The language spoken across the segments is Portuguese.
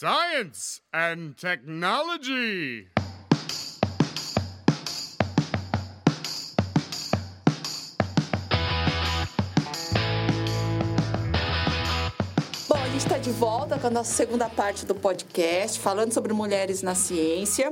Science and technology. Bom, a gente está de volta com a nossa segunda parte do podcast, falando sobre mulheres na ciência.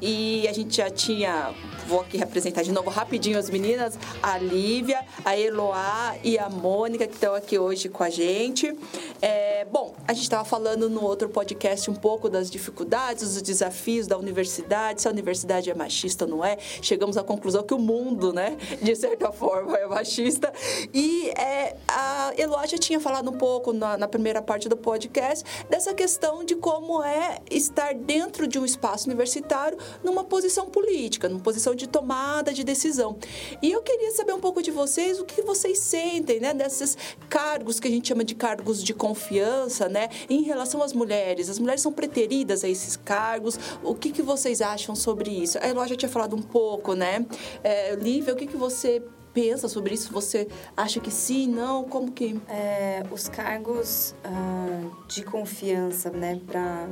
E a gente já tinha, vou aqui representar de novo rapidinho as meninas, a Lívia, a Eloá e a Mônica, que estão aqui hoje com a gente. É, bom, a gente estava falando no outro podcast um pouco das dificuldades, dos desafios da universidade, se a universidade é machista ou não é. Chegamos à conclusão que o mundo, né, de certa forma, é machista. E é, a Eloá já tinha falado um pouco na, na primeira parte do podcast dessa questão de como é estar dentro de um espaço universitário numa posição política, numa posição de tomada de decisão. E eu queria saber um pouco de vocês, o que vocês sentem, né, desses cargos que a gente chama de cargos de confiança, né, em relação às mulheres. As mulheres são preteridas a esses cargos. O que, que vocês acham sobre isso? A Eló já tinha falado um pouco, né? É, Lívia, o que, que você pensa sobre isso? Você acha que sim, não? Como que? É, os cargos ah, de confiança, né, para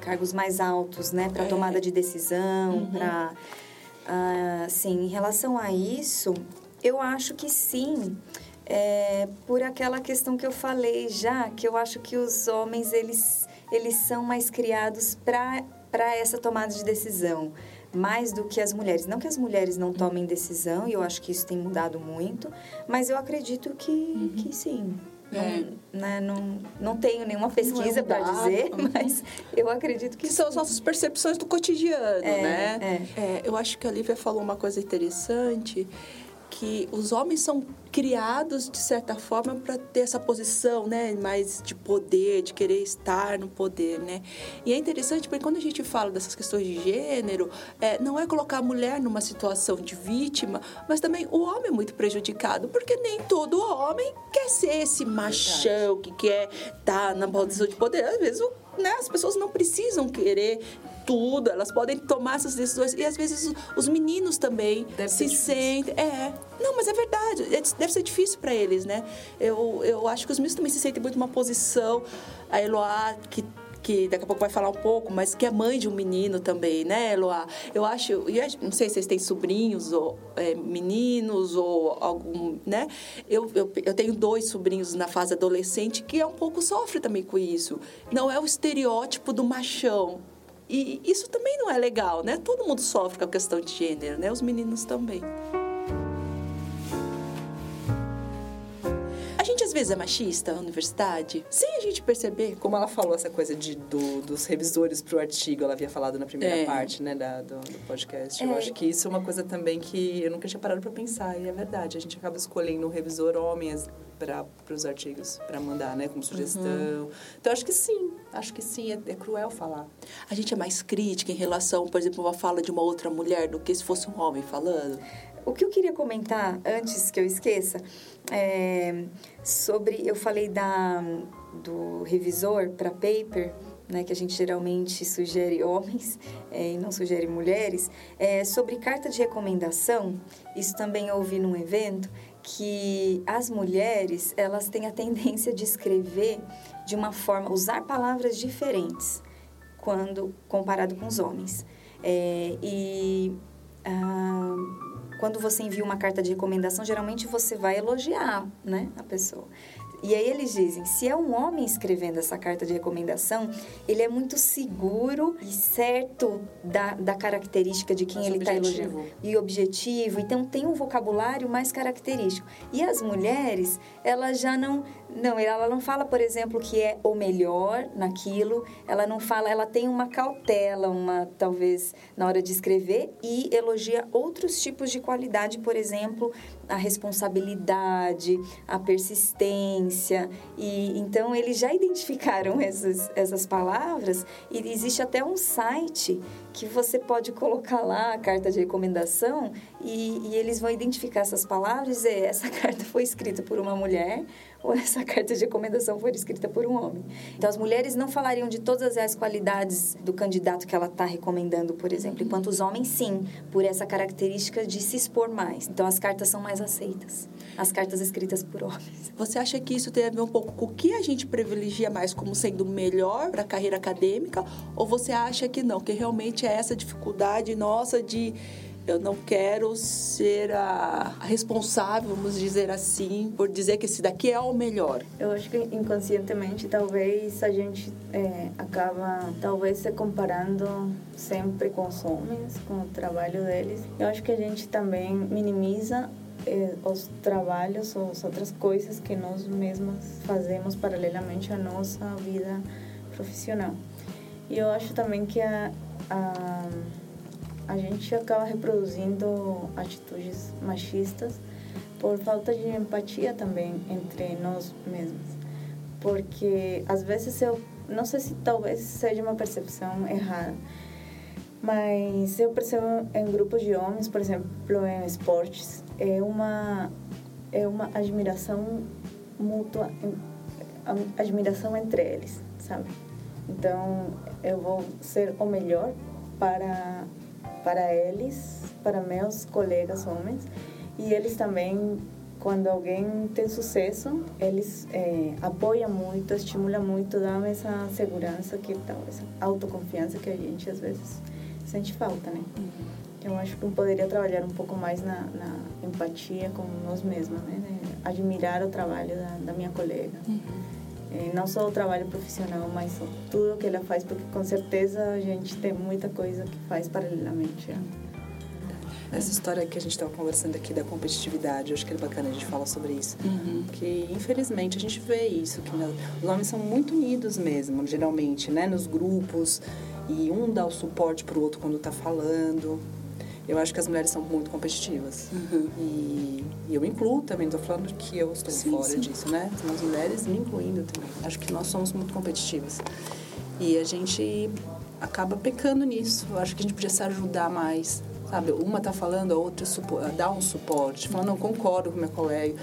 cargos mais altos, né, para É. tomada de decisão, Uhum. para sim, em relação a isso, eu acho que sim. É, por aquela questão que eu falei já, que eu acho que os homens eles eles são mais criados para para essa tomada de decisão, mais do que as mulheres. Não que as mulheres não tomem decisão, e eu acho que isso tem mudado muito, mas eu acredito que, que sim. É. Não, né, não, não tenho nenhuma pesquisa para dado. dizer, mas eu acredito que, Que são as nossas percepções do cotidiano, É, né? É, eu acho que a Lívia falou uma coisa interessante, que os homens são criados, de certa forma, para ter essa posição, né? Mais de poder, de querer estar no poder, né? E é interessante porque quando a gente fala dessas questões de gênero, é, não é colocar a mulher numa situação de vítima, mas também o homem é muito prejudicado, porque nem todo homem quer ser esse machão que quer estar na posição de poder. Às vezes, o né, as pessoas não precisam querer tudo, elas podem tomar essas decisões. E às vezes os, os meninos também Deve se sentem. É. Não, mas é verdade. É- Deve ser difícil para eles, né? Eu, eu acho que os meninos também se sentem muito numa posição. A Eloá, que que daqui a pouco vai falar um pouco, mas que é mãe de um menino também, né, Eloá? Eu acho, eu não sei se vocês têm sobrinhos ou é, meninos ou algum, né? Eu, eu, eu tenho dois sobrinhos na fase adolescente que é um pouco sofre também com isso. Não é o estereótipo do machão. E isso também não é legal, né? Todo mundo sofre com a questão de gênero, né? Os meninos também. Vezes é machista na universidade, sem a gente perceber. Como ela falou essa coisa de, do- dos revisores pro artigo, ela havia falado na primeira É. parte, né, da- do, do podcast. Eu É. acho que isso é uma coisa também que eu nunca tinha parado pra pensar, e é verdade. A gente acaba escolhendo um revisor homem para os artigos, para mandar, né, como sugestão. Uhum. Então, acho que sim, acho que sim, é, é cruel falar. A gente é mais crítica em relação, por exemplo, a uma fala de uma outra mulher do que se fosse um homem falando. O que eu queria comentar, antes que eu esqueça, é sobre... Eu falei da, do revisor para paper, né, que a gente geralmente sugere homens é, e não sugere mulheres. É, sobre carta de recomendação, isso também ouvi num evento, que as mulheres, elas têm a tendência de escrever de uma forma... Usar palavras diferentes quando comparado com os homens. É, e... ah, quando você envia uma carta de recomendação, geralmente você vai elogiar, né, a pessoa. E aí eles dizem, se é um homem escrevendo essa carta de recomendação, ele é muito seguro e certo da, da característica de quem Mais ele está elogiando. E objetivo, então tem um vocabulário mais característico. E as mulheres, elas já não... Não, ela não fala, por exemplo, que é o melhor naquilo. Ela não fala, ela tem uma cautela, uma talvez na hora de escrever e elogia outros tipos de qualidade, por exemplo, a responsabilidade, a persistência. E então eles já identificaram essas, essas palavras e existe até um site que você pode colocar lá a carta de recomendação e, e eles vão identificar essas palavras e dizer, essa carta foi escrita por uma mulher ou essa carta de recomendação for escrita por um homem. Então, as mulheres não falariam de todas as qualidades do candidato que ela está recomendando, por exemplo, enquanto os homens, sim, por essa característica de se expor mais. Então, as cartas são mais aceitas, as cartas escritas por homens. Você acha que isso tem a ver um pouco com o que a gente privilegia mais como sendo melhor para a carreira acadêmica? Ou você acha que não, que realmente é essa dificuldade nossa de eu não quero ser a responsável, vamos dizer assim, por dizer que esse daqui é o melhor. Eu acho que inconscientemente talvez a gente é, acaba talvez se comparando sempre com os homens, com o trabalho deles. Eu acho que a gente também minimiza eh, os trabalhos ou as outras coisas que nós mesmas fazemos paralelamente à nossa vida profissional. E eu acho também que a, a a gente acaba reproduzindo atitudes machistas por falta de empatia também entre nós mesmos. Porque às vezes eu não sei se talvez seja uma percepção errada, mas eu percebo em grupos de homens, por exemplo, em esportes, é uma é uma admiração mútua, admiração entre eles, sabe? Então, eu vou ser o melhor para para eles, para meus colegas homens, e eles também, quando alguém tem sucesso, eles é, apoiam muito, estimulam muito, dão essa segurança que tal, essa autoconfiança que a gente às vezes sente falta, né? Uhum. Eu acho que poderia trabalhar um pouco mais na, na empatia com nós mesmos, né? Admirar o trabalho da, da minha colega. Uhum. Não só o trabalho profissional, mas tudo que ela faz, porque com certeza a gente tem muita coisa que faz paralelamente. Né? Essa história que a gente estava conversando aqui da competitividade, eu acho que é bacana a gente falar sobre isso. Uhum. Que, infelizmente, a gente vê isso, que os homens são muito unidos mesmo, geralmente, né? Nos grupos, e um dá o suporte para o outro quando está falando. Eu acho que as mulheres são muito competitivas. Uhum. E, e, eu incluo também, estou falando que eu estou sim, fora sim. disso, né? São as mulheres me incluindo também. Acho que nós somos muito competitivas. E a gente acaba pecando nisso. Eu acho que a gente podia se ajudar mais, sabe? Uma está falando, a outra dá um suporte. Falando, não, concordo com meu colega.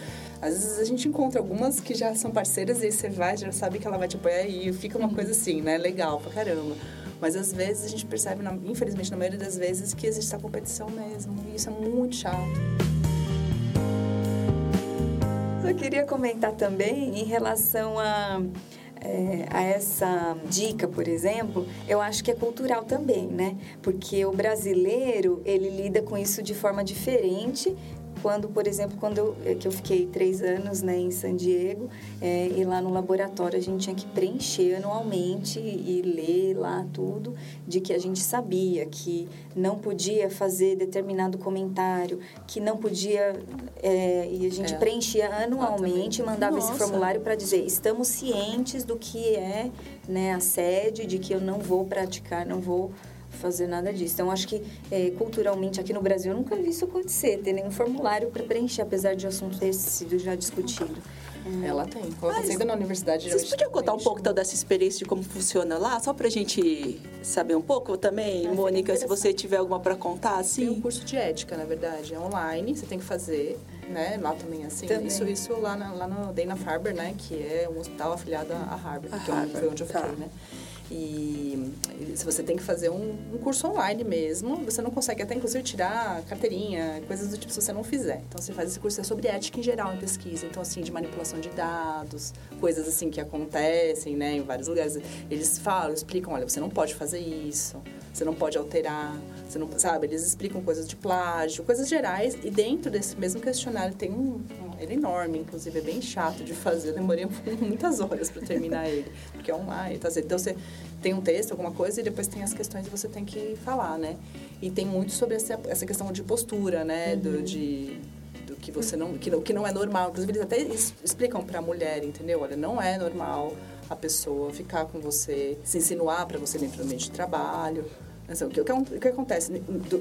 Às vezes a gente encontra algumas que já são parceiras e você vai, já sabe que ela vai te apoiar e fica uma coisa assim, né? Legal pra caramba. Mas às vezes a gente percebe, infelizmente na maioria das vezes, que existe essa competição mesmo. E isso é muito chato. Eu queria comentar também em relação a é, a essa dica, por exemplo, eu acho que é cultural também, né? Porque o brasileiro, ele lida com isso de forma diferente quando, por exemplo, quando eu, é, que eu fiquei três anos né, em San Diego, é, e lá no laboratório a gente tinha que preencher anualmente e ler lá tudo de que a gente sabia que não podia fazer determinado comentário, que não podia. É, e a gente é. preenchia anualmente e mandava Nossa. esse formulário para dizer: estamos cientes do que é né, assédio, de que eu não vou praticar, não vou fazer nada disso. Então, acho que é, culturalmente aqui no Brasil eu nunca vi isso acontecer, ter nenhum formulário para preencher, apesar de o assunto ter sido já discutido. É. Ela tem. Acontecendo na universidade. Vocês podiam contar um pouco então, dessa experiência de como funciona lá, só para a gente saber um pouco também, é, Mônica, se você tiver alguma para contar, assim. Tem um curso de ética, na verdade, é online, você tem que fazer, né? Lá também assim. Também. Isso, isso lá, na, lá no Dana-Farber, né? Que é um hospital afiliado a Harvard, a que Harvard, foi onde eu fiquei, tá. né? E se você tem que fazer um, um, curso online mesmo, você não consegue até inclusive tirar carteirinha, coisas do tipo se você não fizer. Então você faz esse curso é sobre ética em geral em pesquisa, então assim de manipulação de dados, coisas assim que acontecem, né, em vários lugares. Eles falam, explicam, olha, você não pode fazer isso, você não pode alterar, você não, sabe? Eles explicam coisas de plágio, coisas gerais e dentro desse mesmo questionário tem um, ele é enorme, inclusive é bem chato de fazer, eu demorei muitas horas para terminar ele, porque é online, tá? Então você tem um texto, alguma coisa, e depois tem as questões que você tem que falar, né? E tem muito sobre essa, essa questão de postura, né? Uhum. Do, de, do que você não... Que, que não é normal. Inclusive, eles até explicam para a mulher, entendeu? Olha, não é normal a pessoa ficar com você, se insinuar para você dentro do ambiente de trabalho. Assim, o, que, o, que, que acontece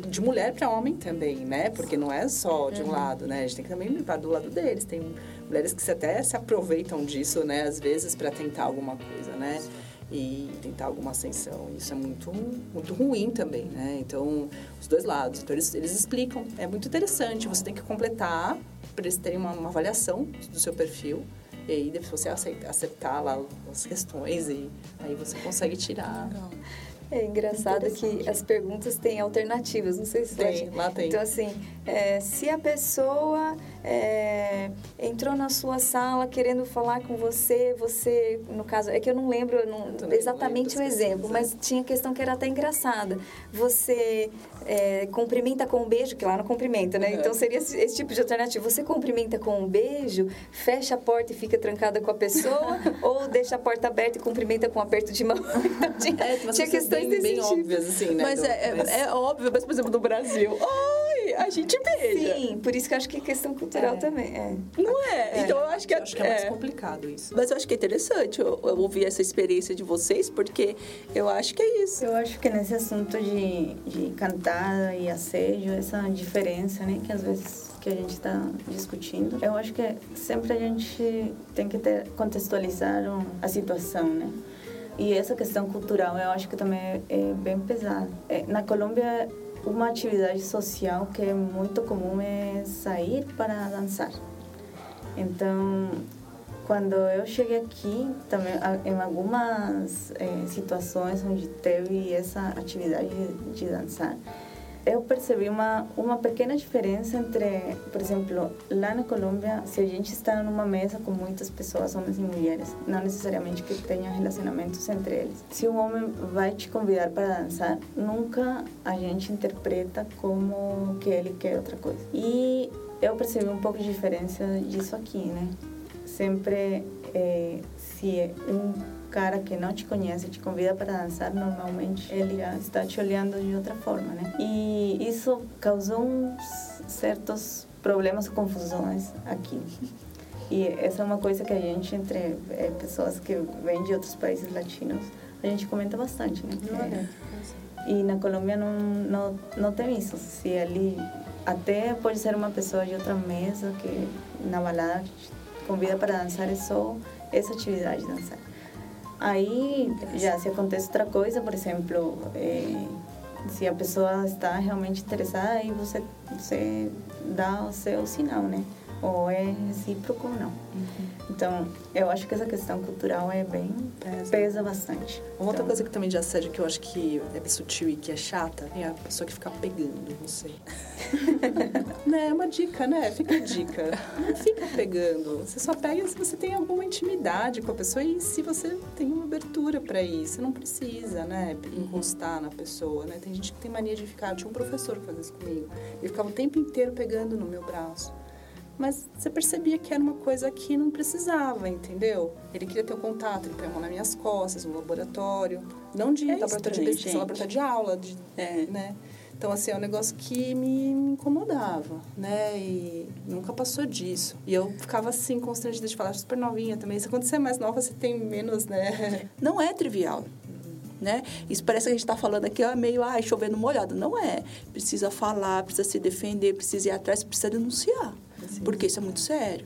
de mulher para homem também, né? Porque não é só de um uhum. lado, né? A gente tem que também limpar do lado deles. Tem mulheres que até se aproveitam disso, né? Às vezes para tentar alguma coisa, né? e tentar alguma ascensão. Isso é muito, muito ruim também, né? Então, os dois lados. Então, eles, eles explicam. É muito interessante. Você tem que completar para eles terem uma, uma avaliação do seu perfil. E aí, depois você acertar lá as questões e aí você consegue tirar. Legal. É engraçado que as perguntas têm alternativas, não sei se tem, lá tem. Então, assim, é, se a pessoa é, entrou na sua sala querendo falar com você, você, no caso, é que eu não lembro não, exatamente o exemplo, mas tinha questão que era até engraçada. Você é, cumprimenta com um beijo, que lá não cumprimenta, né? Uhum. Então seria esse, esse, tipo de alternativa. Você cumprimenta com um beijo, fecha a porta e fica trancada com a pessoa, ou deixa a porta aberta e cumprimenta com um aperto de mão. Então, tinha, é, tinha questões bem, bem tipo. óbvias, assim, né? Mas, é, mas... é, óbvio, mas por exemplo, no Brasil, oi, a gente beija. Sim, por isso que eu acho que é questão cultural é. também. É. Não é? é? Então eu acho que, eu acho que é, mais complicado isso. Mas eu acho que é interessante eu, eu ouvir essa experiência de vocês, porque eu acho que é isso. Eu acho que nesse assunto de, de cantada e assédio, essa diferença, né, que às vezes que a gente está discutindo, eu acho que sempre a gente tem que ter, contextualizar a situação, né? E essa questão cultural eu acho que também é, é bem pesada. É, na Colômbia, uma atividade social que é muito comum é sair para dançar. Então, quando eu cheguei aqui, também em algumas é, situações onde teve essa atividade de, de dançar, eu percebi uma uma pequena diferença entre, por exemplo, lá na Colômbia, se a gente está numa mesa com muitas pessoas, homens e mulheres, não necessariamente que tenham relacionamentos entre eles. Se um homem vai te convidar para dançar, nunca a gente interpreta como que ele quer outra coisa. E eu percebi um pouco de diferença disso aqui, né? Sempre é, se um cara que não te conhece te convida para dançar, normalmente ele já está te olhando de outra forma, né? E isso causou uns certos problemas, confusões aqui. E essa é uma coisa que a gente, entre é, pessoas que vêm de outros países latinos, a gente comenta bastante, né? É, e na Colômbia não, não, não tem isso. Se ali até pode ser uma pessoa de outra mesa que na balada convida para dançar é só essa atividade dançar. Aí já se acontece outra coisa, por exemplo, é, se a pessoa está realmente interessada, aí você, você dá o seu sinal, né? Ou é recíproco ou não. Uhum. Então, eu acho que essa questão cultural é bem... pesa, pesa bastante. Uma outra então, coisa que também de assédio que eu acho que é sutil e que é chata é a pessoa que fica pegando você. né? É uma dica, né? Fica a dica. Não fica pegando. Você só pega se você tem alguma intimidade com a pessoa e se você tem uma abertura para isso. Você não precisa, né? Encostar na pessoa, né? Tem gente que tem mania de ficar... Eu tinha um professor que fazia isso comigo. Ele ficava o tempo inteiro pegando no meu braço mas você percebia que era uma coisa que não precisava, entendeu? Ele queria ter o um contato, ele põe a mão nas minhas costas, no laboratório, não de é laboratório de pesquisa, laboratório de aula, de, é. né? Então, assim, é um negócio que me, me incomodava, né? E nunca passou disso. E eu ficava, assim, constrangida de falar, super novinha também. Se acontecer mais nova, você tem menos, né? Não é trivial. Né? Isso parece que a gente está falando aqui ó, meio ah, chovendo molhado. Não é. Precisa falar, precisa se defender, precisa ir atrás, precisa denunciar. Sim. Porque isso é muito sério.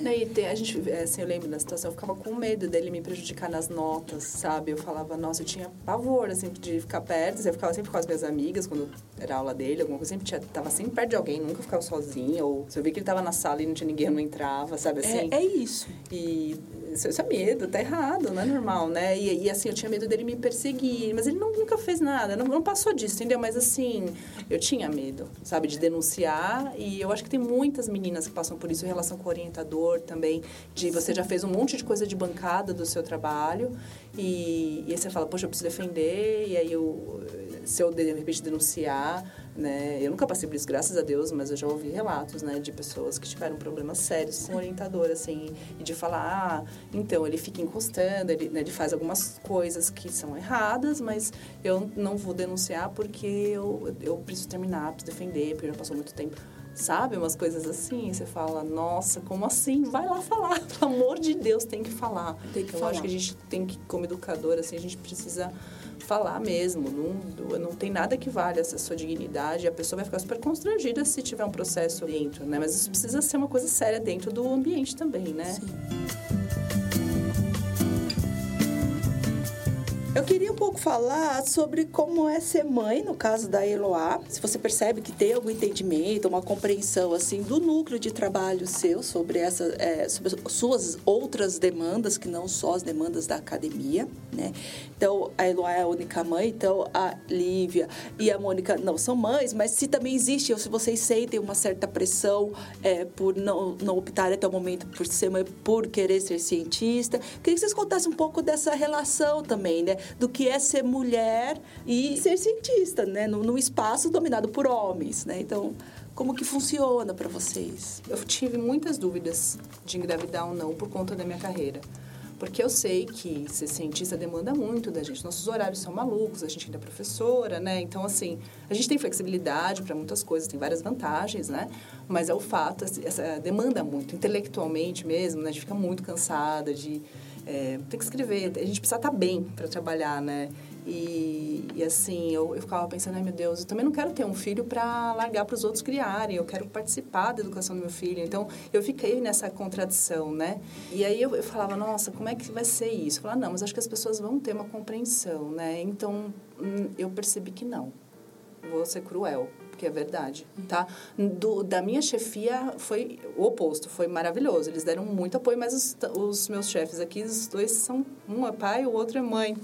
Né? E tem, a gente, é, assim, eu lembro da situação, eu ficava com medo dele me prejudicar nas notas, sabe? Eu falava, nossa, eu tinha pavor, assim, de ficar perto. Eu ficava sempre com as minhas amigas, quando era aula dele, alguma coisa, sempre tinha, tava sempre perto de alguém, nunca ficava sozinha. Ou se eu vi que ele tava na sala e não tinha ninguém, eu não entrava, sabe assim? É, é isso. E isso é medo, tá errado, não é normal, né? E, e, assim, eu tinha medo dele me perseguir, mas ele não, nunca fez nada, não, não passou disso, entendeu? Mas assim, eu tinha medo, sabe, de denunciar e eu acho que tem muitas meninas que passam por isso em relação com o orientador também, de você já fez um monte de coisa de bancada do seu trabalho e, e aí você fala, poxa, eu preciso defender, e aí eu, se eu de repente denunciar né? Eu nunca passei por isso, graças a Deus, mas eu já ouvi relatos, né, de pessoas que tiveram problemas sérios com o orientador, assim, e de falar, ah, então ele fica encostando, ele, né, ele faz algumas coisas que são erradas, mas eu não vou denunciar porque eu, eu preciso terminar, preciso defender, porque já passou muito tempo. Sabe, umas coisas assim, você fala, nossa, como assim? Vai lá falar, pelo amor de Deus, tem que falar. Tem que eu falar. acho que a gente tem que, como educador, assim, a gente precisa falar mesmo. Não, não tem nada que valha essa sua dignidade. A pessoa vai ficar super constrangida se tiver um processo dentro, né? Mas isso precisa ser uma coisa séria dentro do ambiente também, né? Sim. Eu queria um pouco falar sobre como é ser mãe, no caso da Eloá. Se você percebe que tem algum entendimento, uma compreensão assim do núcleo de trabalho seu sobre essa, é, sobre suas outras demandas que não só as demandas da academia, né? Então a Eloá é a única mãe, então a Lívia e a Mônica não são mães, mas se também existe, ou se vocês sentem uma certa pressão é, por não, não optar até o momento por ser mãe, por querer ser cientista, queria que vocês contassem um pouco dessa relação também, né? Do que é ser mulher e ser cientista, né? Num, espaço dominado por homens, né? Então, como que funciona para vocês? Eu tive muitas dúvidas de engravidar ou não por conta da minha carreira. Porque eu sei que ser cientista demanda muito da gente. Nossos horários são malucos, a gente ainda é professora, né? Então, assim, a gente tem flexibilidade para muitas coisas, tem várias vantagens, né? Mas é o fato, essa demanda muito, intelectualmente mesmo, né? A gente fica muito cansada de é, tem que escrever, a gente precisa estar tá bem para trabalhar, né? E, e assim, eu, eu ficava pensando, ai meu Deus, eu também não quero ter um filho para largar para os outros criarem, eu quero participar da educação do meu filho. Então, eu fiquei nessa contradição, né? E aí eu, eu falava, nossa, como é que vai ser isso? Eu falava, não, mas acho que as pessoas vão ter uma compreensão, né? Então, hum, eu percebi que não. Vou ser cruel porque é verdade, tá? Do, da minha chefia foi o oposto, foi maravilhoso. Eles deram muito apoio, mas os, os meus chefes aqui, os dois são um é pai, o outro é mãe.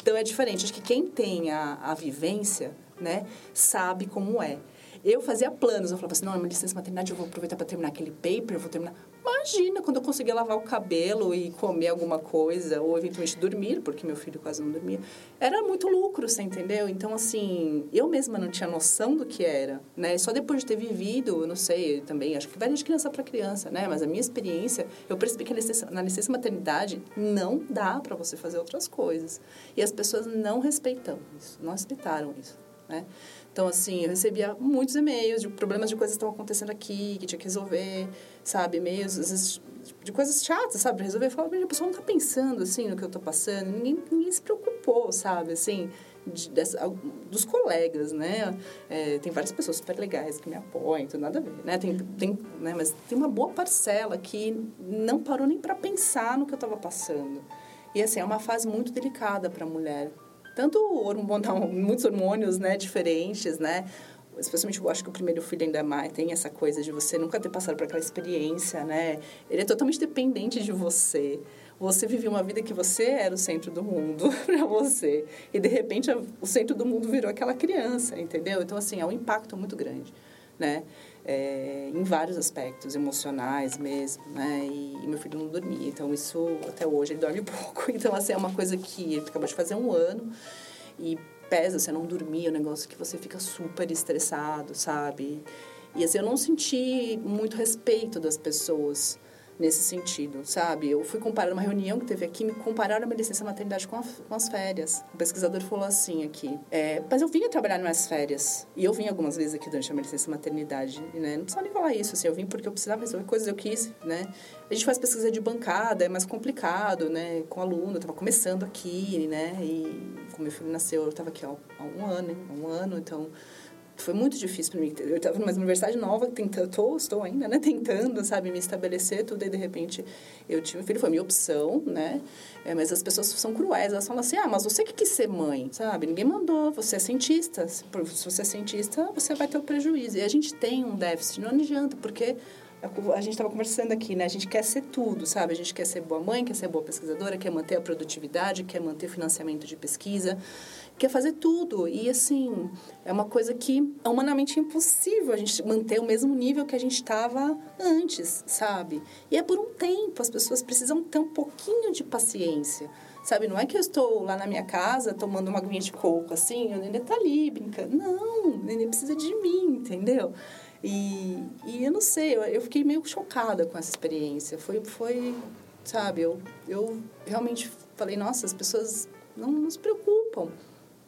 Então é diferente. Acho que quem tem a, a vivência, né, sabe como é. Eu fazia planos, eu falava assim, não, é uma licença maternidade, eu vou aproveitar para terminar aquele paper, eu vou terminar... Imagina, quando eu conseguia lavar o cabelo e comer alguma coisa, ou eventualmente dormir, porque meu filho quase não dormia, era muito lucro, você entendeu? Então, assim, eu mesma não tinha noção do que era, né? Só depois de ter vivido, eu não sei, também, acho que vai de criança para criança, né? Mas a minha experiência, eu percebi que na licença maternidade não dá para você fazer outras coisas. E as pessoas não respeitam isso, não respeitaram isso, né? Então, assim, eu recebia muitos e-mails de problemas de coisas que estavam acontecendo aqui, que tinha que resolver, sabe? E-mails, às vezes, de coisas chatas, sabe? Pra resolver. Eu falava, a pessoa não tá pensando, assim, no que eu tô passando. Ninguém, ninguém se preocupou, sabe? Assim, de, dessa, dos colegas, né? É, tem várias pessoas super legais que me apoiam, tudo nada a ver, né? Tem, tem, né? Mas tem uma boa parcela que não parou nem para pensar no que eu estava passando. E, assim, é uma fase muito delicada para a mulher tanto muitos hormônios, né, diferentes, né? Especialmente eu acho que o primeiro filho ainda mais tem essa coisa de você nunca ter passado por aquela experiência, né? Ele é totalmente dependente de você. Você vivia uma vida que você era o centro do mundo para você. E de repente o centro do mundo virou aquela criança, entendeu? Então assim, é um impacto muito grande, né? é, em vários aspectos, emocionais mesmo, né? E, e, meu filho não dormia, então isso até hoje ele dorme pouco. Então, assim, é uma coisa que ele acabou de fazer um ano e pesa você não dormir, é um negócio que você fica super estressado, sabe? E assim, eu não senti muito respeito das pessoas nesse sentido, sabe? Eu fui comparar uma reunião que teve aqui, me compararam a minha licença maternidade com, a, com as férias. O pesquisador falou assim aqui, é, mas eu vinha trabalhar nas férias, e eu vim algumas vezes aqui durante a minha licença maternidade, né? Não precisa nem falar isso, assim, eu vim porque eu precisava resolver coisas, eu quis, né? A gente faz pesquisa de bancada, é mais complicado, né? Com aluno, eu tava começando aqui, né? E como meu filho nasceu, eu tava aqui há um ano, há um ano, então foi muito difícil para mim. Eu estava numa universidade nova, tentando, estou ainda, né, tentando, sabe, me estabelecer tudo, e de repente eu tive filho, foi minha opção, né, é, mas as pessoas são cruéis, elas falam assim, ah, mas você que quis ser mãe, sabe, ninguém mandou, você é cientista, se você é cientista, você vai ter o prejuízo, e a gente tem um déficit, não adianta, porque a gente estava conversando aqui, né? A gente quer ser tudo, sabe? A gente quer ser boa mãe, quer ser boa pesquisadora, quer manter a produtividade, quer manter financiamento de pesquisa quer fazer tudo. E, assim, é uma coisa que é humanamente impossível a gente manter o mesmo nível que a gente estava antes, sabe? E é por um tempo, as pessoas precisam ter um pouquinho de paciência. Sabe, não é que eu estou lá na minha casa tomando uma aguinha de coco, assim, o nenê tá ali brincando. Não, o nenê precisa de mim, entendeu? E, e eu não sei, eu, eu fiquei meio chocada com essa experiência. Foi, foi sabe, eu, eu realmente falei, nossa, as pessoas não, não se preocupam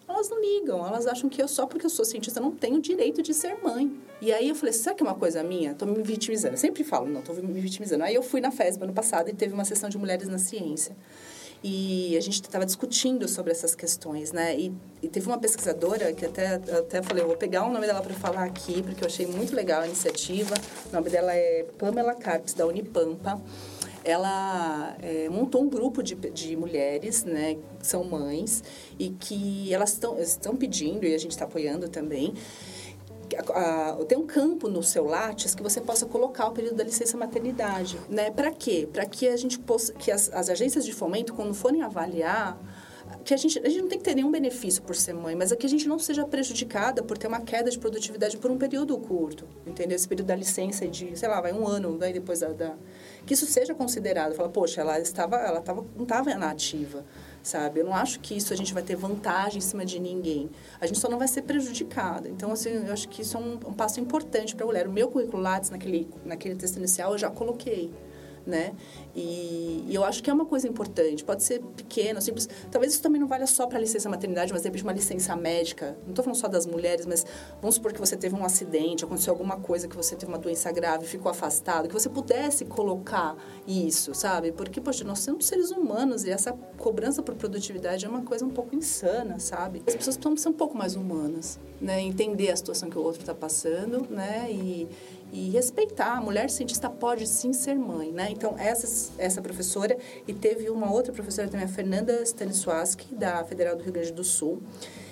elas não ligam, elas acham que eu só porque eu sou cientista não tenho direito de ser mãe. E aí eu falei, será que é uma coisa minha? Tô me vitimizando. Eu sempre falo, não, tô me vitimizando. Aí eu fui na FESB ano passado e teve uma sessão de mulheres na ciência. E a gente estava discutindo sobre essas questões, né? E, e, teve uma pesquisadora que até, até falei, vou pegar o nome dela para falar aqui, porque eu achei muito legal a iniciativa. O nome dela é Pamela Carpes, da Unipampa. Ela é, montou um grupo de, de mulheres, né, que são mães, e que elas estão pedindo, e a gente está apoiando também, tem um campo no seu Lattes que você possa colocar o período da licença maternidade, né? Para quê? Para que a gente possa, que as, as agências de fomento, quando forem avaliar que a gente, a gente não tem que ter nenhum benefício por ser mãe, mas é que a gente não seja prejudicada por ter uma queda de produtividade por um período curto, entendeu? Esse período da licença de, sei lá, vai um ano, vai depois da, da que isso seja considerado. Fala, poxa, ela estava, ela estava, não estava na ativa, sabe? Eu não acho que isso a gente vai ter vantagem em cima de ninguém. A gente só não vai ser prejudicada. Então, assim, eu acho que isso é um, um passo importante para a mulher. O meu currículo Lattes, naquele, naquele texto inicial, eu já coloquei né? E, e, eu acho que é uma coisa importante. Pode ser pequena, simples. Talvez isso também não valha só para licença maternidade, mas de uma licença médica. Não estou falando só das mulheres, mas vamos supor que você teve um acidente, aconteceu alguma coisa, que você teve uma doença grave, ficou afastado, que você pudesse colocar isso, sabe? Porque, poxa, nós somos seres humanos e essa cobrança por produtividade é uma coisa um pouco insana, sabe? As pessoas precisam ser um pouco mais humanas, né? Entender a situação que o outro está passando, né? E, e respeitar. A mulher cientista pode sim ser mãe, né? Então, essa, essa professora, e teve uma outra professora também, a Fernanda Stanisłaski, da Federal do Rio Grande do Sul.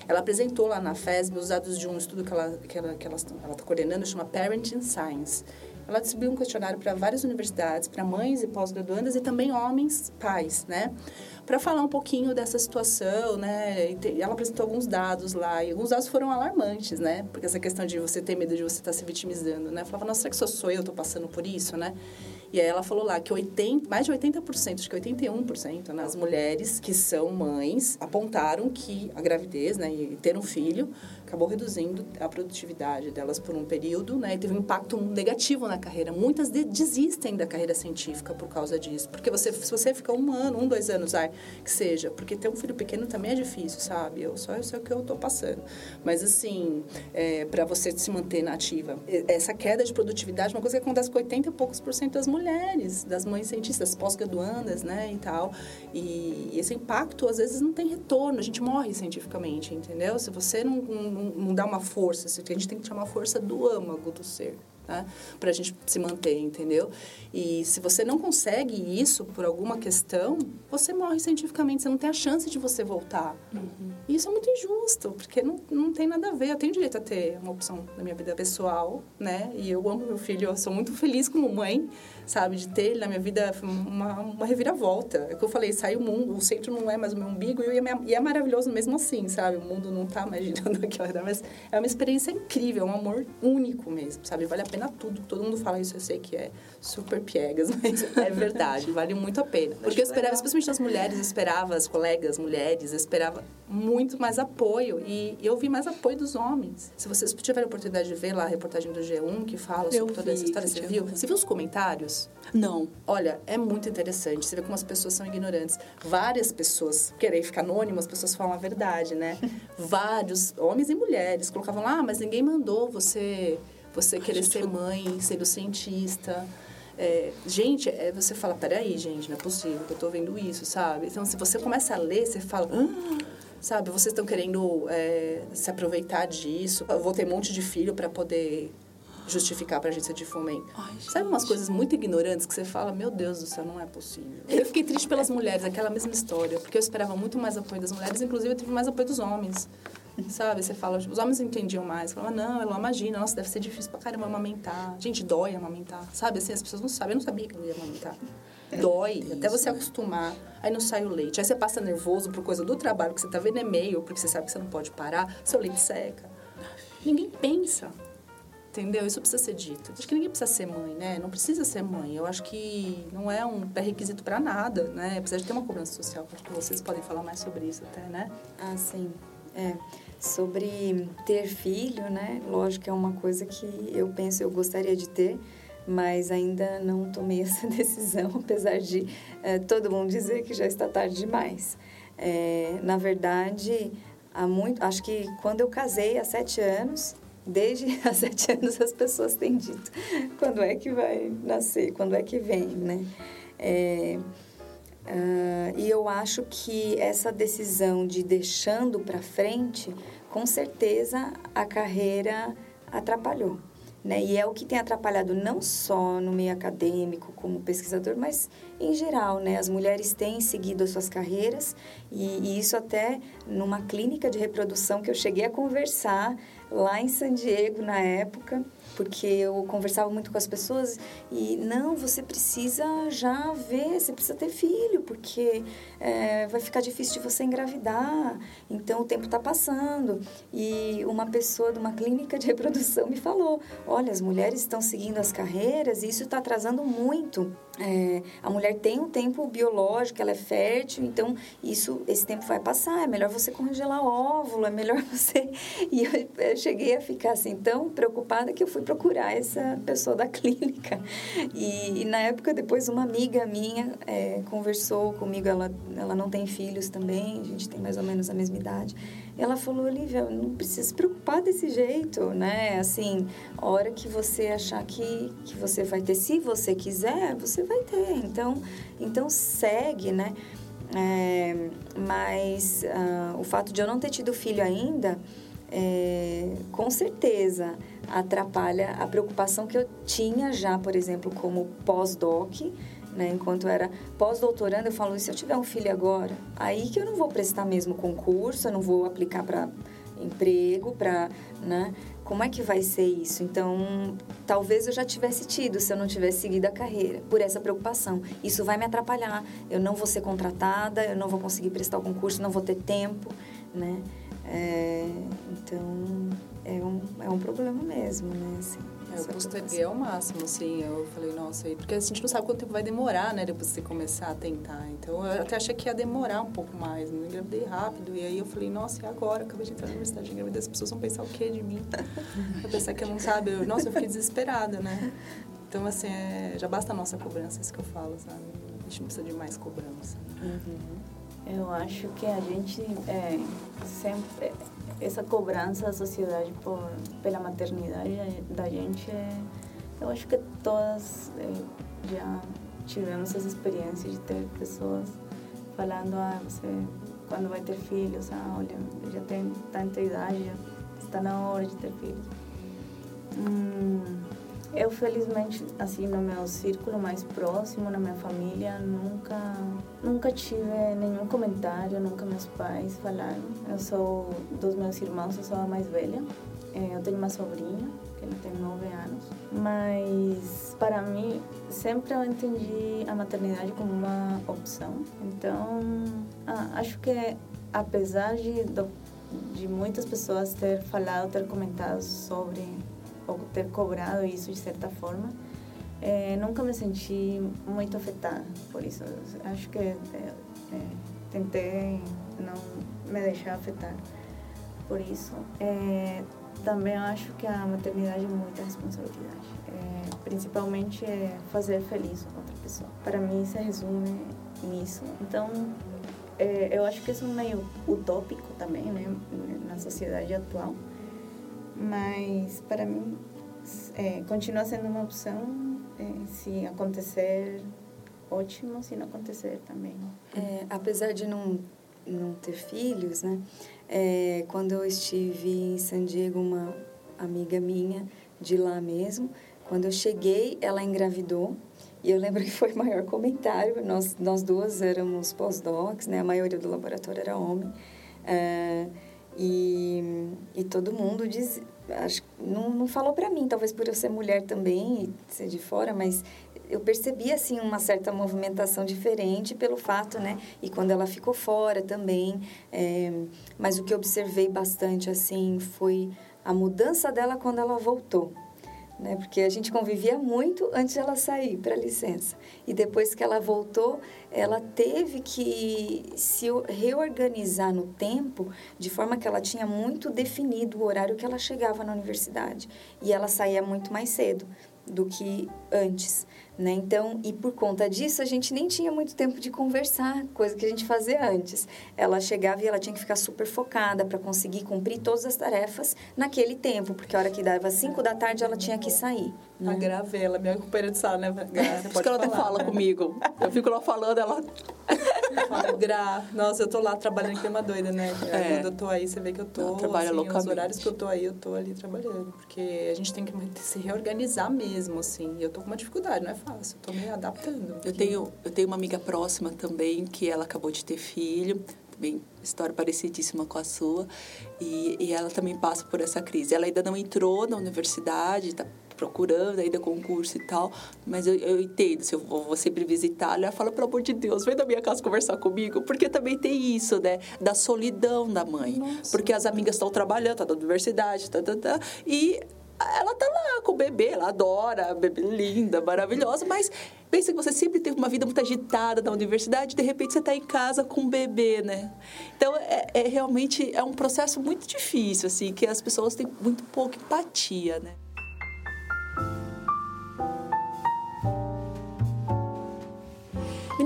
Ela apresentou lá na FESB os dados de um estudo que ela que ela que ela está coordenando, chama Parenting Science. Ela distribuiu um questionário para várias universidades, para mães e pós-graduandas e também homens pais, né? para falar um pouquinho dessa situação, né? Ela apresentou alguns dados lá, e alguns dados foram alarmantes, né? Porque essa questão de você ter medo de você estar tá se vitimizando, né? Falava, nossa, será que só sou eu, estou passando por isso, né? E aí ela falou lá que 80, mais de 80%, acho que 81%, né, as mulheres que são mães apontaram que a gravidez, né, e ter um filho acabou reduzindo a produtividade delas por um período, né? E teve um impacto negativo na carreira. Muitas de, desistem da carreira científica por causa disso. Porque você, se você fica um ano, um, dois anos, ai, que seja, porque ter um filho pequeno também é difícil, sabe? Eu só eu sei o que eu estou passando. Mas, assim, é, para você se manter ativa, essa queda de produtividade é uma coisa que acontece com 80 e poucos por cento das mulheres, das mães cientistas, pós-graduandas, né? E tal. E esse impacto, às vezes, não tem retorno. A gente morre cientificamente, entendeu? Se você não, não não, dá uma força. A gente tem que chamar a força do âmago do ser né? para a gente se manter, entendeu? E se você não consegue isso por alguma questão, você morre cientificamente, você não tem a chance de você voltar. Uhum. E isso é muito injusto, porque não, não tem nada a ver. Eu tenho direito a ter uma opção na minha vida pessoal, né? E eu amo meu filho, eu sou muito feliz como mãe, sabe? De ter ele na minha vida uma, uma reviravolta. É o que eu falei, sai o mundo, o centro não é mais o meu umbigo e, e é maravilhoso mesmo assim, sabe? O mundo não está mais girando aqui, mas é uma experiência incrível, é um amor único mesmo, sabe? Vale a pena tudo. Todo mundo fala isso, eu sei que é super piegas, mas é verdade, vale muito a pena. Porque eu esperava, especialmente as mulheres, eu esperava as colegas mulheres, eu esperava muito mais apoio e eu vi mais apoio dos homens. Se vocês tiverem a oportunidade de ver lá a reportagem do G1 que fala eu sobre toda essa história, você viu? Você viu os comentários? Não. Olha, é muito interessante. Você vê como as pessoas são ignorantes. Várias pessoas, querem ficar anônimas, as pessoas falam a verdade, né? Vários, homens e mulheres, colocavam lá, ah, mas ninguém mandou você você querer ser mãe, ser o cientista. É, gente, é, você fala, peraí, gente, não é possível que eu estou vendo isso, sabe? Então, se você começa a ler, você fala, ah, sabe, vocês estão querendo é, se aproveitar disso. Eu vou ter um monte de filho para poder justificar para a agência de fomento. Ai, Sabe umas coisas muito ignorantes que você fala, meu Deus do céu, não é possível. Eu fiquei triste pelas mulheres, aquela mesma história, porque eu esperava muito mais apoio das mulheres, inclusive eu tive mais apoio dos homens. Sabe? Você fala, os homens entendiam mais. Falavam, não, ela imagina, nossa, deve ser difícil pra caramba amamentar. Gente, dói amamentar. Sabe? Assim, as pessoas não sabem. Eu não sabia que eu ia amamentar. Dói, até você acostumar. Aí não sai o leite. Aí você passa nervoso por coisa do trabalho, que você tá vendo e-mail, porque você sabe que você não pode parar. Seu leite seca. Ninguém pensa. Entendeu? Isso precisa ser dito. Acho que ninguém precisa ser mãe, né? Não precisa ser mãe. Eu acho que não é um pré-requisito para nada, né? Precisa de ter uma cobrança social. Acho que vocês podem falar mais sobre isso até, né? Ah, sim. É, sobre ter filho, né? Lógico que é uma coisa que eu penso, eu gostaria de ter, mas ainda não tomei essa decisão, apesar de é, todo mundo dizer que já está tarde demais. É, na verdade, há muito, acho que quando eu casei há sete anos, desde há sete anos as pessoas têm dito quando é que vai nascer, quando é que vem, né? É, Uh, e eu acho que essa decisão de deixando para frente, com certeza a carreira atrapalhou. Né? E é o que tem atrapalhado não só no meio acadêmico, como pesquisador, mas em geral. Né? As mulheres têm seguido as suas carreiras e, e isso até numa clínica de reprodução que eu cheguei a conversar lá em San Diego na época porque eu conversava muito com as pessoas e não, você precisa já ver, você precisa ter filho, porque é, vai ficar difícil de você engravidar, então o tempo está passando. E uma pessoa de uma clínica de reprodução me falou: olha, as mulheres estão seguindo as carreiras e isso está atrasando muito. É, a mulher tem um tempo biológico, ela é fértil, então isso, esse tempo vai passar. É melhor você congelar óvulo, é melhor você. E eu, eu cheguei a ficar assim tão preocupada que eu fui procurar essa pessoa da clínica. E, e na época, depois, uma amiga minha é, conversou comigo, ela, ela não tem filhos também, a gente tem mais ou menos a mesma idade. Ela falou, Olivia, não precisa se preocupar desse jeito, né? Assim, a hora que você achar que, que você vai ter, se você quiser, você vai ter. Então, então segue, né? É, mas uh, o fato de eu não ter tido filho ainda, é, com certeza atrapalha a preocupação que eu tinha já, por exemplo, como pós-doc, né? Enquanto era pós-doutorando, eu falo, se eu tiver um filho agora, aí que eu não vou prestar mesmo concurso, eu não vou aplicar para emprego, para, né? Como é que vai ser isso? Então, talvez eu já tivesse tido se eu não tivesse seguido a carreira, por essa preocupação. Isso vai me atrapalhar. Eu não vou ser contratada, eu não vou conseguir prestar o concurso, não vou ter tempo, né? É, então, é um, é um problema mesmo, né? Assim. Eu posterguei ao máximo, assim. Eu falei, nossa, porque a gente não sabe quanto tempo vai demorar, né? Depois de você começar a tentar. Então, eu até achei que ia demorar um pouco mais. Não engravidei rápido. E aí eu falei, nossa, e agora? Acabei de entrar na universidade de gravidez. As pessoas vão pensar o quê de mim? Vai pensar que eu não sabe. Eu, nossa, eu fiquei desesperada, né? Então, assim, é, já basta a nossa cobrança, é isso que eu falo, sabe? A gente não precisa de mais cobrança. Uhum. Eu acho que a gente é, sempre essa cobrança da sociedade por, pela maternidade da gente, é, eu acho que todas é, já tivemos essa experiência de ter pessoas falando, ah, você quando vai ter filhos, ah, olha, já tem tanta idade, já está na hora de ter filhos. Hum, eu, felizmente, assim, no meu círculo mais próximo, na minha família, nunca, nunca tive nenhum comentário, nunca meus pais falaram. Eu sou dos meus irmãos, eu sou a mais velha. É, eu tenho uma sobrinha, que ela tem nove anos. Mas, para mim, sempre eu entendi a maternidade como uma opção. Então, ah, acho que, apesar de, de muitas pessoas ter falado, ter comentado sobre ou ter cobrado isso de certa forma, é, nunca me senti muito afetada por isso. Acho que é, é, tentei não me deixar afetar por isso. também acho que a maternidade é muita responsabilidade. principalmente é fazer feliz outra pessoa. Para mim, se resume nisso. Então, eu acho que isso é meio utópico também, né, na sociedade atual mas para mim é, continua sendo uma opção é, se acontecer ótimo se não acontecer também. É, apesar de não não ter filhos né é, quando eu estive em San Diego uma amiga minha de lá mesmo quando eu cheguei ela engravidou e eu lembro que foi o maior comentário nós nós duas éramos pós-docs né a maioria do laboratório era homem é, e, e todo mundo diz, acho, não, não falou para mim, talvez por eu ser mulher também e ser de fora, mas eu percebi assim uma certa movimentação diferente pelo fato, né? E quando ela ficou fora também, é, mas o que eu observei bastante assim foi a mudança dela quando ela voltou né? Porque a gente convivia muito antes de ela sair para licença. E depois que ela voltou, ela teve que se reorganizar no tempo de forma que ela tinha muito definido o horário que ela chegava na universidade. E ela saía muito mais cedo do que antes. Né? Então, e por conta disso, a gente nem tinha muito tempo de conversar, coisa que a gente fazia antes. Ela chegava e ela tinha que ficar super focada para conseguir cumprir todas as tarefas naquele tempo, porque a hora que dava 5 da tarde ela tinha que sair. Né? A Gravela, minha companheira de sala, né? Por isso que ela não fala comigo. Eu fico lá falando, ela. Gra. Nossa, eu tô lá trabalhando que é uma doida, né? É. Quando eu tô aí, você vê que eu tô. trabalha assim, loucamente. Os horários que eu tô aí, eu tô ali trabalhando. Porque a gente tem que se reorganizar mesmo, assim. E eu tô com uma dificuldade, não é Eu tô me adaptando. Eu tenho, eu tenho uma amiga próxima também, que ela acabou de ter filho também história parecidíssima com a sua e, e ela também passa por essa crise ela ainda não entrou na universidade está procurando ainda concurso e tal, mas eu, eu entendo, se eu vou, vou sempre visitar, ela fala, pelo amor de Deus, vem na minha casa conversar comigo, porque também tem isso, né, da solidão da mãe, Nossa. porque as amigas estão trabalhando, tá na universidade, tá, tá, tá, e ela tá lá com o bebê, ela adora, bebê linda, maravilhosa, mas pensa que você sempre teve uma vida muito agitada na universidade, de repente você está em casa com um bebê, né? Então, é, é, realmente é um processo muito difícil, assim, que as pessoas têm muito pouca empatia, né?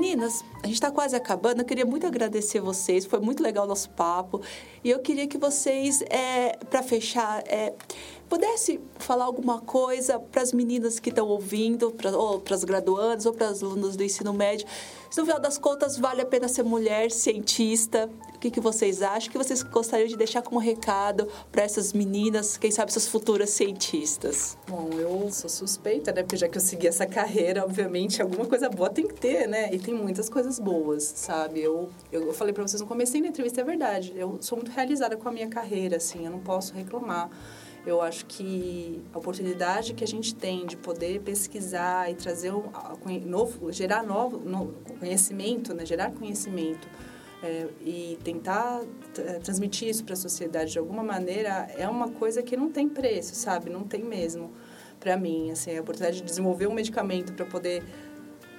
Meninas, a gente está quase acabando. Eu queria muito agradecer vocês. Foi muito legal o nosso papo. E eu queria que vocês, é, para fechar, é, pudesse falar alguma coisa para as meninas que estão ouvindo, pra, ou para as graduandas, ou para as alunas do ensino médio. No final das contas vale a pena ser mulher, cientista, o que, que vocês acham? O que vocês gostariam de deixar como recado para essas meninas, quem sabe essas futuras cientistas? Bom, eu sou suspeita, né? Porque já que eu segui essa carreira, obviamente, alguma coisa boa tem que ter, né? E tem muitas coisas boas, sabe? Eu, eu, falei para vocês no começo da entrevista, é verdade. Eu sou muito realizada com a minha carreira, assim, eu não posso reclamar. Eu acho que a oportunidade que a gente tem de poder pesquisar e trazer um, novo, gerar novo, conhecimento, né? gerar conhecimento é, e tentar é, transmitir isso para a sociedade de alguma maneira é uma coisa que não tem preço, sabe? Não tem mesmo para mim, assim, a oportunidade de desenvolver um medicamento para poder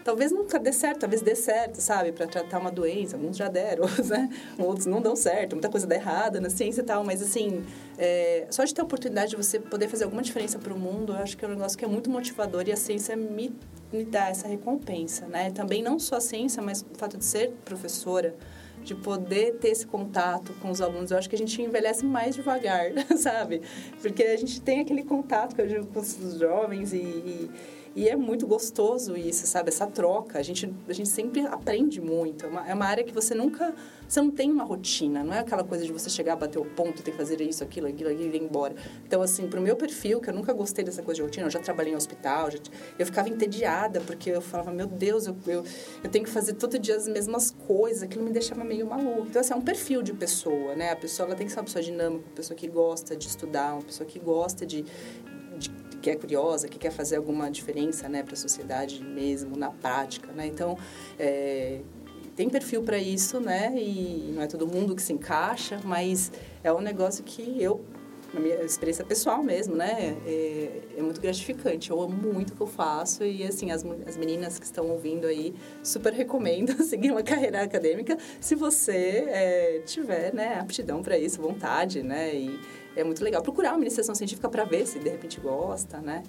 talvez nunca dê certo, talvez dê certo, sabe, para tratar uma doença. Alguns já deram, né? Outros não dão certo, muita coisa dá errada na ciência e tal, mas assim, é, só de ter a oportunidade de você poder fazer alguma diferença para o mundo, eu acho que é um negócio que é muito motivador e a ciência me, me dá essa recompensa, né? Também não só a ciência, mas o fato de ser professora, de poder ter esse contato com os alunos. Eu acho que a gente envelhece mais devagar, sabe? Porque a gente tem aquele contato com os jovens e, e e é muito gostoso isso, sabe? Essa troca. A gente, a gente sempre aprende muito. É uma, é uma área que você nunca... Você não tem uma rotina. Não é aquela coisa de você chegar, bater o ponto, ter que fazer isso, aquilo, aquilo, aquilo e ir embora. Então, assim, pro meu perfil, que eu nunca gostei dessa coisa de rotina, eu já trabalhei em hospital, já, eu ficava entediada, porque eu falava, meu Deus, eu, eu, eu tenho que fazer todo dia as mesmas coisas. Aquilo me deixava meio maluco. Então, assim, é um perfil de pessoa, né? A pessoa, ela tem que ser uma pessoa dinâmica, uma pessoa que gosta de estudar, uma pessoa que gosta de, de que é curiosa, que quer fazer alguma diferença né, para a sociedade mesmo, na prática. Né? Então, é, tem perfil para isso, né? E não é todo mundo que se encaixa, mas é um negócio que eu, na minha experiência pessoal mesmo, né? É, é, muito gratificante. Eu amo muito o que eu faço e, assim, as, as meninas que estão ouvindo aí, super recomendo seguir uma carreira acadêmica se você é, tiver, né, aptidão para isso, vontade, né? E, é muito legal procurar uma iniciação científica para ver se de repente gosta, né?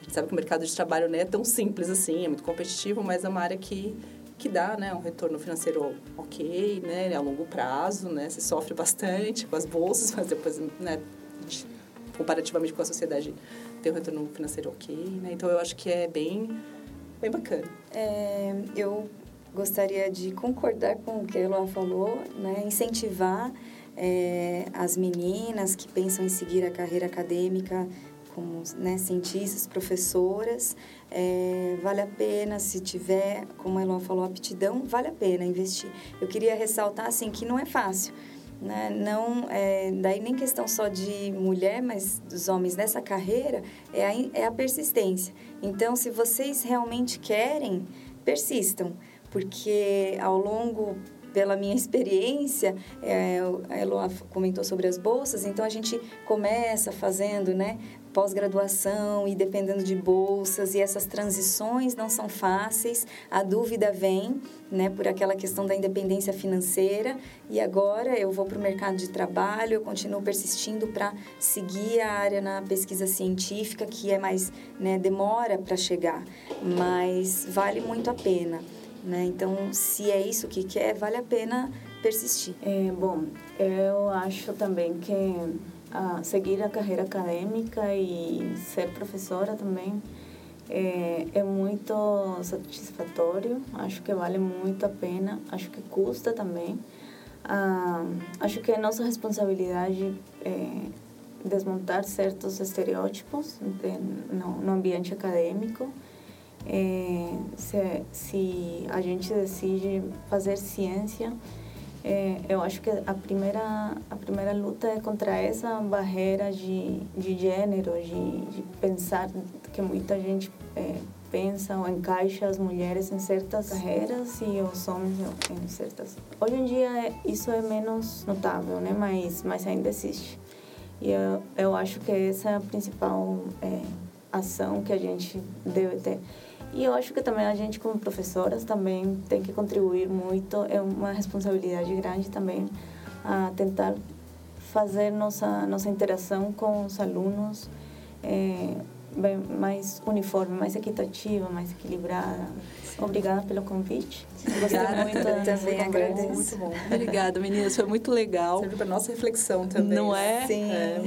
A gente sabe que o mercado de trabalho não é tão simples assim, é muito competitivo, mas é uma área que que dá, né, um retorno financeiro ok, né, a longo prazo, né, você sofre bastante com as bolsas, mas depois, né, comparativamente com a sociedade, tem um retorno financeiro ok, né, então eu acho que é bem, bem bacana. É, eu gostaria de concordar com o que a Eloá falou, né, incentivar é, as meninas que pensam em seguir a carreira acadêmica como né, cientistas, professoras, é, vale a pena, se tiver, como a Elon falou, aptidão, vale a pena investir. Eu queria ressaltar, assim, que não é fácil, né? Não, é, daí nem questão só de mulher, mas dos homens nessa carreira, é a, é a persistência. Então, se vocês realmente querem, persistam, porque ao longo pela minha experiência, é, a Eloa comentou sobre as bolsas, então a gente começa fazendo, né, pós-graduação e dependendo de bolsas e essas transições não são fáceis, a dúvida vem, né, por aquela questão da independência financeira e agora eu vou para o mercado de trabalho, eu continuo persistindo para seguir a área na pesquisa científica que é mais, né, demora para chegar, mas vale muito a pena. Né? Então, se é isso que quer, vale a pena persistir. É, bom, eu acho também que ah, seguir a carreira acadêmica e ser professora também é, é muito satisfatório, acho que vale muito a pena, acho que custa também. Ah, acho que é nossa responsabilidade é, desmontar certos estereótipos de, no, no, ambiente acadêmico. É, se, se a gente decide fazer ciência, é, eu acho que a primeira a primeira luta é contra essa barreira de, de gênero, de, de pensar que muita gente é, pensa ou encaixa as mulheres em certas carreiras e os homens em certas. Hoje em dia é, isso é menos notável, né? Mas mas ainda existe. E eu, eu acho que essa é a principal é, ação que a gente deve ter. E eu acho que também a gente, como professoras, também tem que contribuir muito. É uma responsabilidade grande também a tentar fazer nossa nossa interação com os alunos é, bem, mais uniforme, mais equitativa, mais equilibrada. Obrigada pelo convite. Gostei muito. Eu também agradeço. Muito bom. Obrigada, meninas. Foi muito legal. Serve para nossa reflexão também. Não é? Sim. É,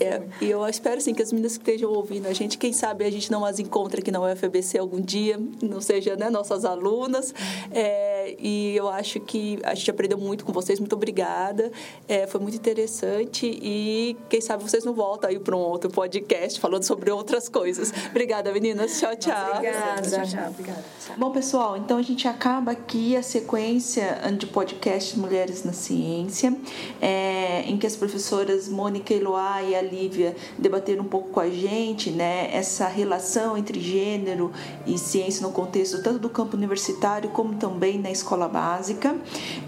é, e eu espero, sim, que as meninas que estejam ouvindo a gente, quem sabe a gente não as encontra aqui na UFBC algum dia, não seja né, nossas alunas. É, e eu acho que a gente aprendeu muito com vocês. Muito obrigada. É, foi muito interessante. E quem sabe vocês não voltam aí para um outro podcast falando sobre outras coisas. Obrigada, meninas. Tchau, tchau. Obrigada. Tchau, tchau. Obrigada. Bom, pessoal, então a gente acaba aqui a sequência de podcast Mulheres na Ciência, é, em que as professoras Mônica Eloá e a Lívia debateram um pouco com a gente né, essa relação entre gênero e ciência no contexto tanto do campo universitário como também na escola básica.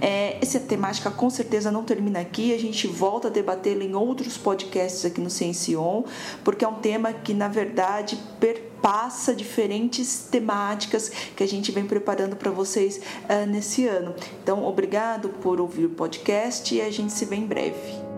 É, essa temática com certeza não termina aqui, a gente volta a debatê-la em outros podcasts aqui no Ciencion, porque é um tema que, na verdade, pertence passa diferentes temáticas que a gente vem preparando para vocês uh, nesse ano. Então, obrigado por ouvir o podcast e a gente se vê em breve.